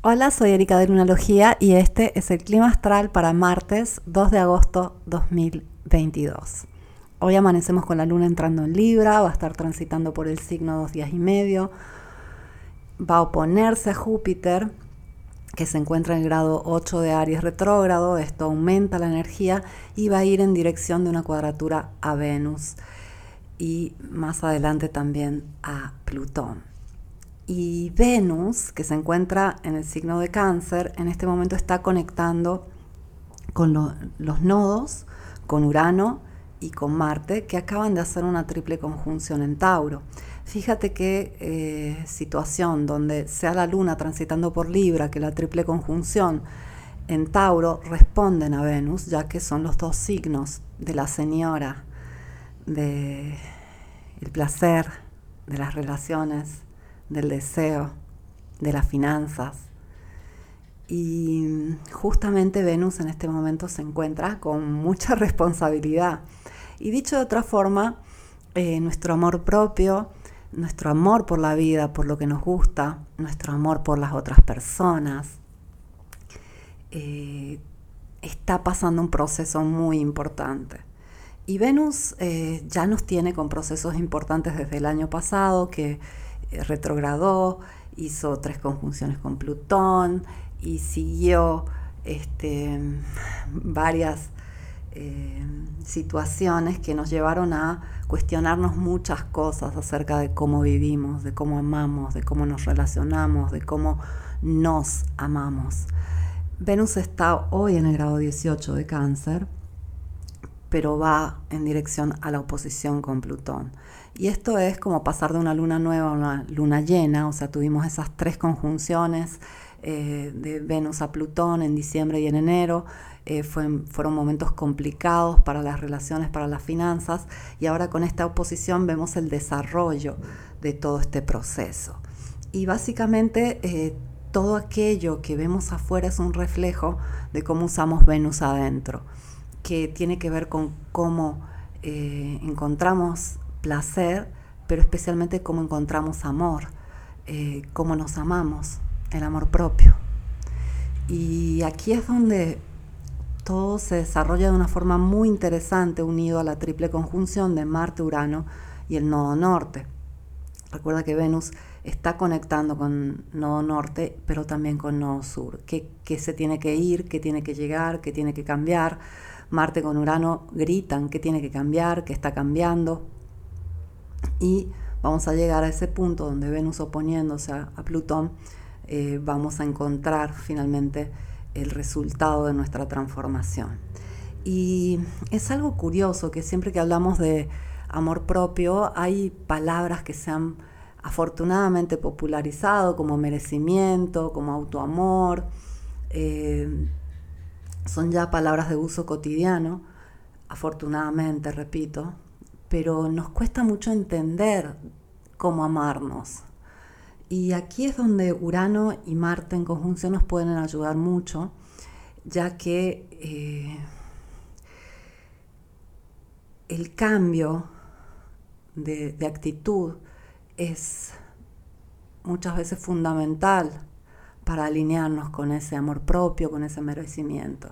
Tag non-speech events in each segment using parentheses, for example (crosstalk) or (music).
Hola, soy Erika de Lunalogía y este es el clima astral para martes 2 de agosto 2022. Hoy amanecemos con la luna entrando en Libra, va a estar transitando por el signo dos días y medio, va a oponerse a Júpiter, que se encuentra en el grado 8 de Aries retrógrado, esto aumenta la energía y va a ir en dirección de una cuadratura a Venus y más adelante también a Plutón. Y Venus, que se encuentra en el signo de cáncer, en este momento está conectando con los nodos, con Urano y con Marte, que acaban de hacer una triple conjunción en Tauro. Fíjate qué eh, situación donde sea la Luna transitando por Libra, que la triple conjunción en Tauro responden a Venus, ya que son los dos signos de la señora, de el placer, de las relaciones, del deseo, de las finanzas. Y justamente Venus en este momento se encuentra con mucha (laughs) responsabilidad. Y dicho de otra forma, eh, nuestro amor propio, nuestro amor por la vida, por lo que nos gusta, nuestro amor por las otras personas, eh, está pasando un proceso muy importante. Y Venus eh, ya nos tiene con procesos importantes desde el año pasado, que retrogradó, hizo tres conjunciones con Plutón y siguió este, varias eh, situaciones que nos llevaron a cuestionarnos muchas cosas acerca de cómo vivimos, de cómo amamos, de cómo nos relacionamos, de cómo nos amamos. Venus está hoy en el grado 18 de cáncer, pero va en dirección a la oposición con Plutón. Y esto es como pasar de una luna nueva a una luna llena, o sea, tuvimos esas tres conjunciones eh, de Venus a Plutón en diciembre y en enero, eh, fueron momentos complicados para las relaciones, para las finanzas, y ahora con esta oposición vemos el desarrollo de todo este proceso. Y básicamente eh, todo aquello que vemos afuera es un reflejo de cómo usamos Venus adentro, que tiene que ver con cómo encontramos placer, pero especialmente cómo encontramos amor, eh, cómo nos amamos, el amor propio. Y aquí es donde todo se desarrolla de una forma muy interesante unido a la triple conjunción de Marte, Urano y el nodo norte. Recuerda que Venus está conectando con nodo norte, pero también con nodo sur. ¿Qué, qué se tiene que ir? ¿Qué tiene que llegar? ¿Qué tiene que cambiar? Marte con Urano gritan qué tiene que cambiar, qué está cambiando y vamos a llegar a ese punto donde Venus oponiéndose a, Plutón, eh, vamos a encontrar finalmente el resultado de nuestra transformación. Y es algo curioso que siempre que hablamos de amor propio hay palabras que se han afortunadamente popularizado como merecimiento, como autoamor. Eh, son ya palabras de uso cotidiano, afortunadamente, repito, pero nos cuesta mucho entender cómo amarnos. Y aquí es donde Urano y Marte en conjunción nos pueden ayudar mucho, ya que eh, el cambio de, de actitud es muchas veces fundamental para alinearnos con ese amor propio, con ese merecimiento.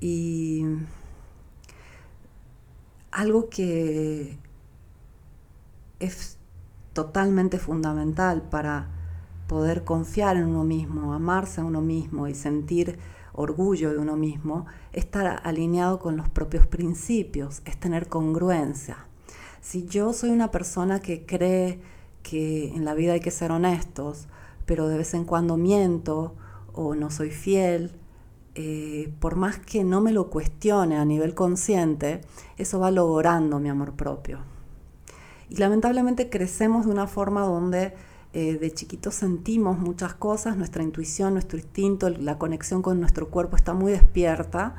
Y algo que es totalmente fundamental para poder confiar en uno mismo, amarse a uno mismo y sentir orgullo de uno mismo, estar alineado con los propios principios, es tener congruencia. Si yo soy una persona que cree que en la vida hay que ser honestos, pero de vez en cuando miento o no soy fiel, eh, por más que no me lo cuestione a nivel consciente, eso va logrando mi amor propio. Y lamentablemente crecemos de una forma donde eh, de chiquitos sentimos muchas cosas, nuestra intuición, nuestro instinto, la conexión con nuestro cuerpo está muy despierta,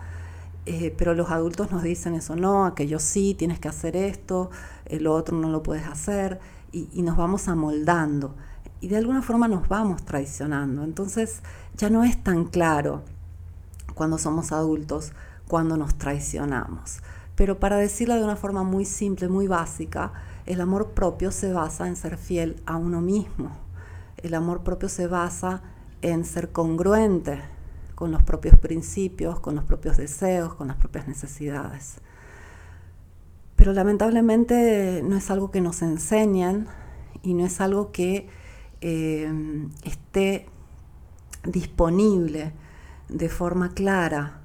eh, pero los adultos nos dicen eso no, aquello sí, tienes que hacer esto, lo otro no lo puedes hacer, y nos vamos amoldando. Y de alguna forma nos vamos traicionando. Entonces ya no es tan claro cuando somos adultos, cuando nos traicionamos. Pero para decirlo de una forma muy simple, muy básica, el amor propio se basa en ser fiel a uno mismo. El amor propio se basa en ser congruente con los propios principios, con los propios deseos, con las propias necesidades. Pero lamentablemente no es algo que nos enseñan y no es algo que eh, esté disponible de forma clara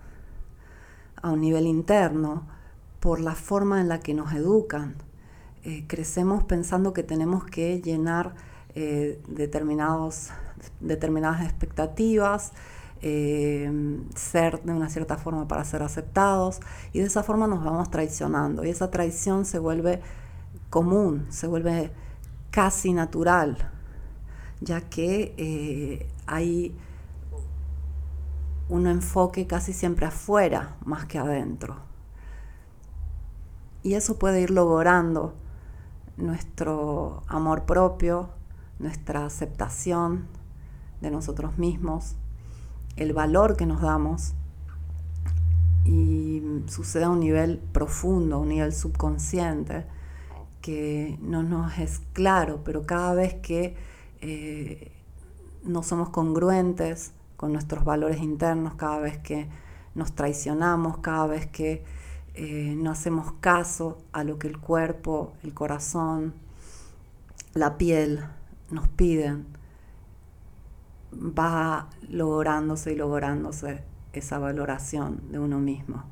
a un nivel interno por la forma en la que nos educan. Eh, crecemos pensando que tenemos que llenar eh, determinados, determinadas expectativas, eh, ser de una cierta forma para ser aceptados y de esa forma nos vamos traicionando y esa traición se vuelve común, se vuelve casi natural, ya que eh, hay un enfoque casi siempre afuera más que adentro. Y eso puede ir logrando nuestro amor propio, nuestra aceptación de nosotros mismos, el valor que nos damos y sucede a un nivel profundo, a un nivel subconsciente, que no nos es claro, pero cada vez que eh, no somos congruentes con nuestros valores internos, cada vez que nos traicionamos, cada vez que eh, no hacemos caso a lo que el cuerpo, el corazón, la piel nos piden, va lográndose y lográndose esa valoración de uno mismo.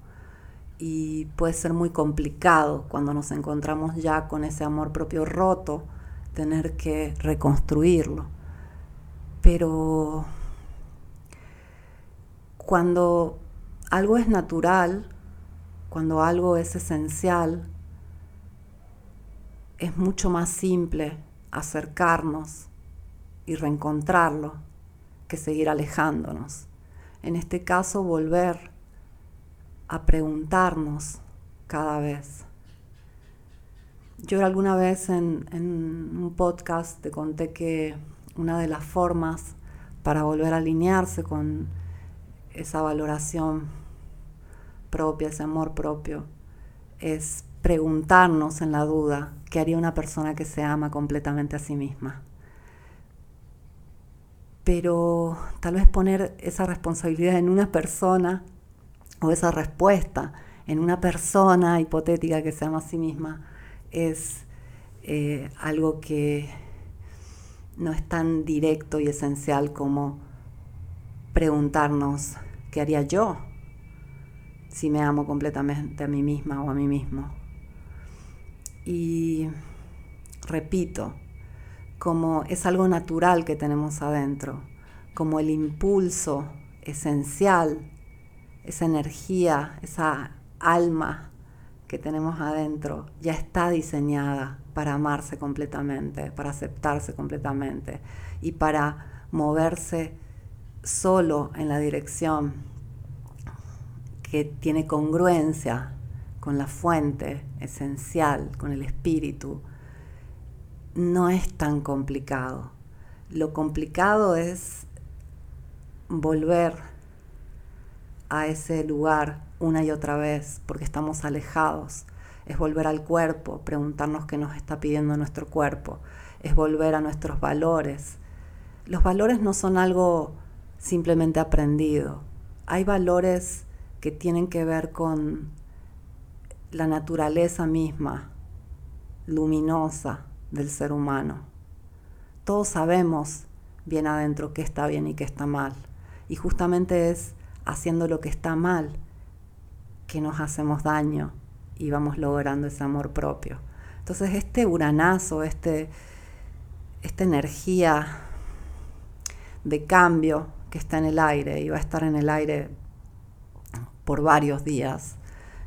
Y puede ser muy complicado cuando nos encontramos ya con ese amor propio roto, tener que reconstruirlo. Pero cuando algo es natural, cuando algo es esencial, es mucho más simple acercarnos y reencontrarlo que seguir alejándonos. En este caso, volver a preguntarnos cada vez. Yo alguna vez en, un podcast te conté que una de las formas para volver a alinearse con esa valoración propia, ese amor propio, es preguntarnos en la duda qué haría una persona que se ama completamente a sí misma pero tal vez poner esa responsabilidad en una persona o esa respuesta en una persona hipotética que se ama a sí misma es eh, algo que no es tan directo y esencial como preguntarnos qué haría yo si me amo completamente a mí misma o a mí mismo. Y repito, como es algo natural que tenemos adentro, como el impulso esencial, esa energía, esa alma que tenemos adentro, ya está diseñada para amarse completamente, para aceptarse completamente y para moverse solo en la dirección que tiene congruencia con la fuente esencial, con el espíritu, no es tan complicado. Lo complicado es volver a ese lugar una y otra vez porque estamos alejados. Es volver al cuerpo, preguntarnos qué nos está pidiendo nuestro cuerpo. Es volver a nuestros valores. Los valores no son algo simplemente aprendido. Hay valores que tienen que ver con la naturaleza misma, luminosa, del ser humano. Todos sabemos bien adentro qué está bien y qué está mal. Y justamente es haciendo lo que está mal que nos hacemos daño y vamos logrando ese amor propio. Entonces este uranazo, este, esta energía de cambio que está en el aire y va a estar en el aire por varios días,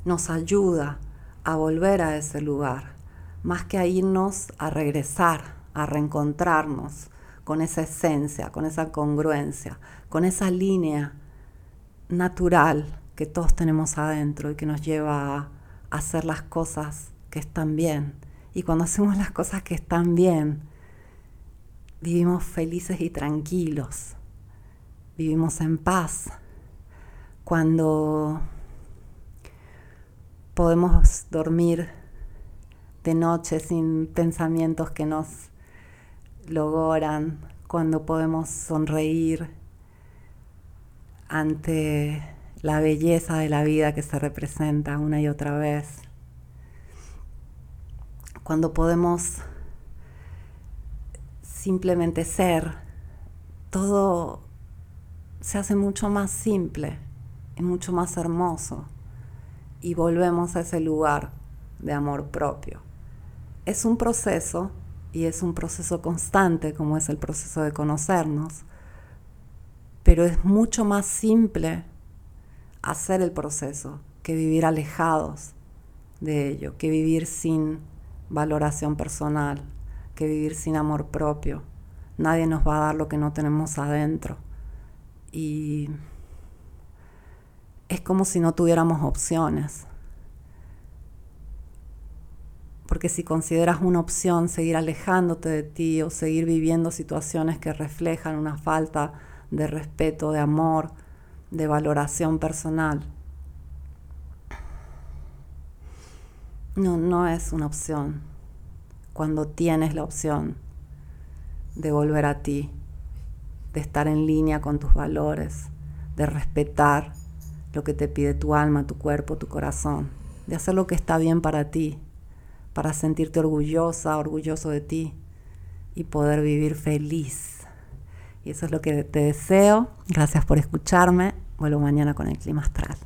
nos ayuda a volver a ese lugar más que a irnos a regresar, a reencontrarnos con esa esencia, con esa congruencia, con esa línea natural que todos tenemos adentro y que nos lleva a hacer las cosas que están bien. Y cuando hacemos las cosas que están bien, vivimos felices y tranquilos, vivimos en paz. Cuando podemos dormir de noche sin pensamientos que nos logran, cuando podemos sonreír ante la belleza de la vida que se representa una y otra vez. Cuando podemos simplemente ser, todo se hace mucho más simple y mucho más hermoso y volvemos a ese lugar de amor propio. Es un proceso y es un proceso constante como es el proceso de conocernos, pero es mucho más simple hacer el proceso que vivir alejados de ello, que vivir sin valoración personal, que vivir sin amor propio. Nadie nos va a dar lo que no tenemos adentro. Y es como si no tuviéramos opciones. Porque si consideras una opción seguir alejándote de ti o seguir viviendo situaciones que reflejan una falta de respeto, de amor, de valoración personal, no, no es una opción. Cuando tienes la opción de volver a ti, de estar en línea con tus valores, de respetar lo que te pide tu alma, tu cuerpo, tu corazón, de hacer lo que está bien para ti, para sentirte orgullosa, orgulloso de ti y poder vivir feliz. Y eso es lo que te deseo. Gracias por escucharme. Vuelvo mañana con el clima astral.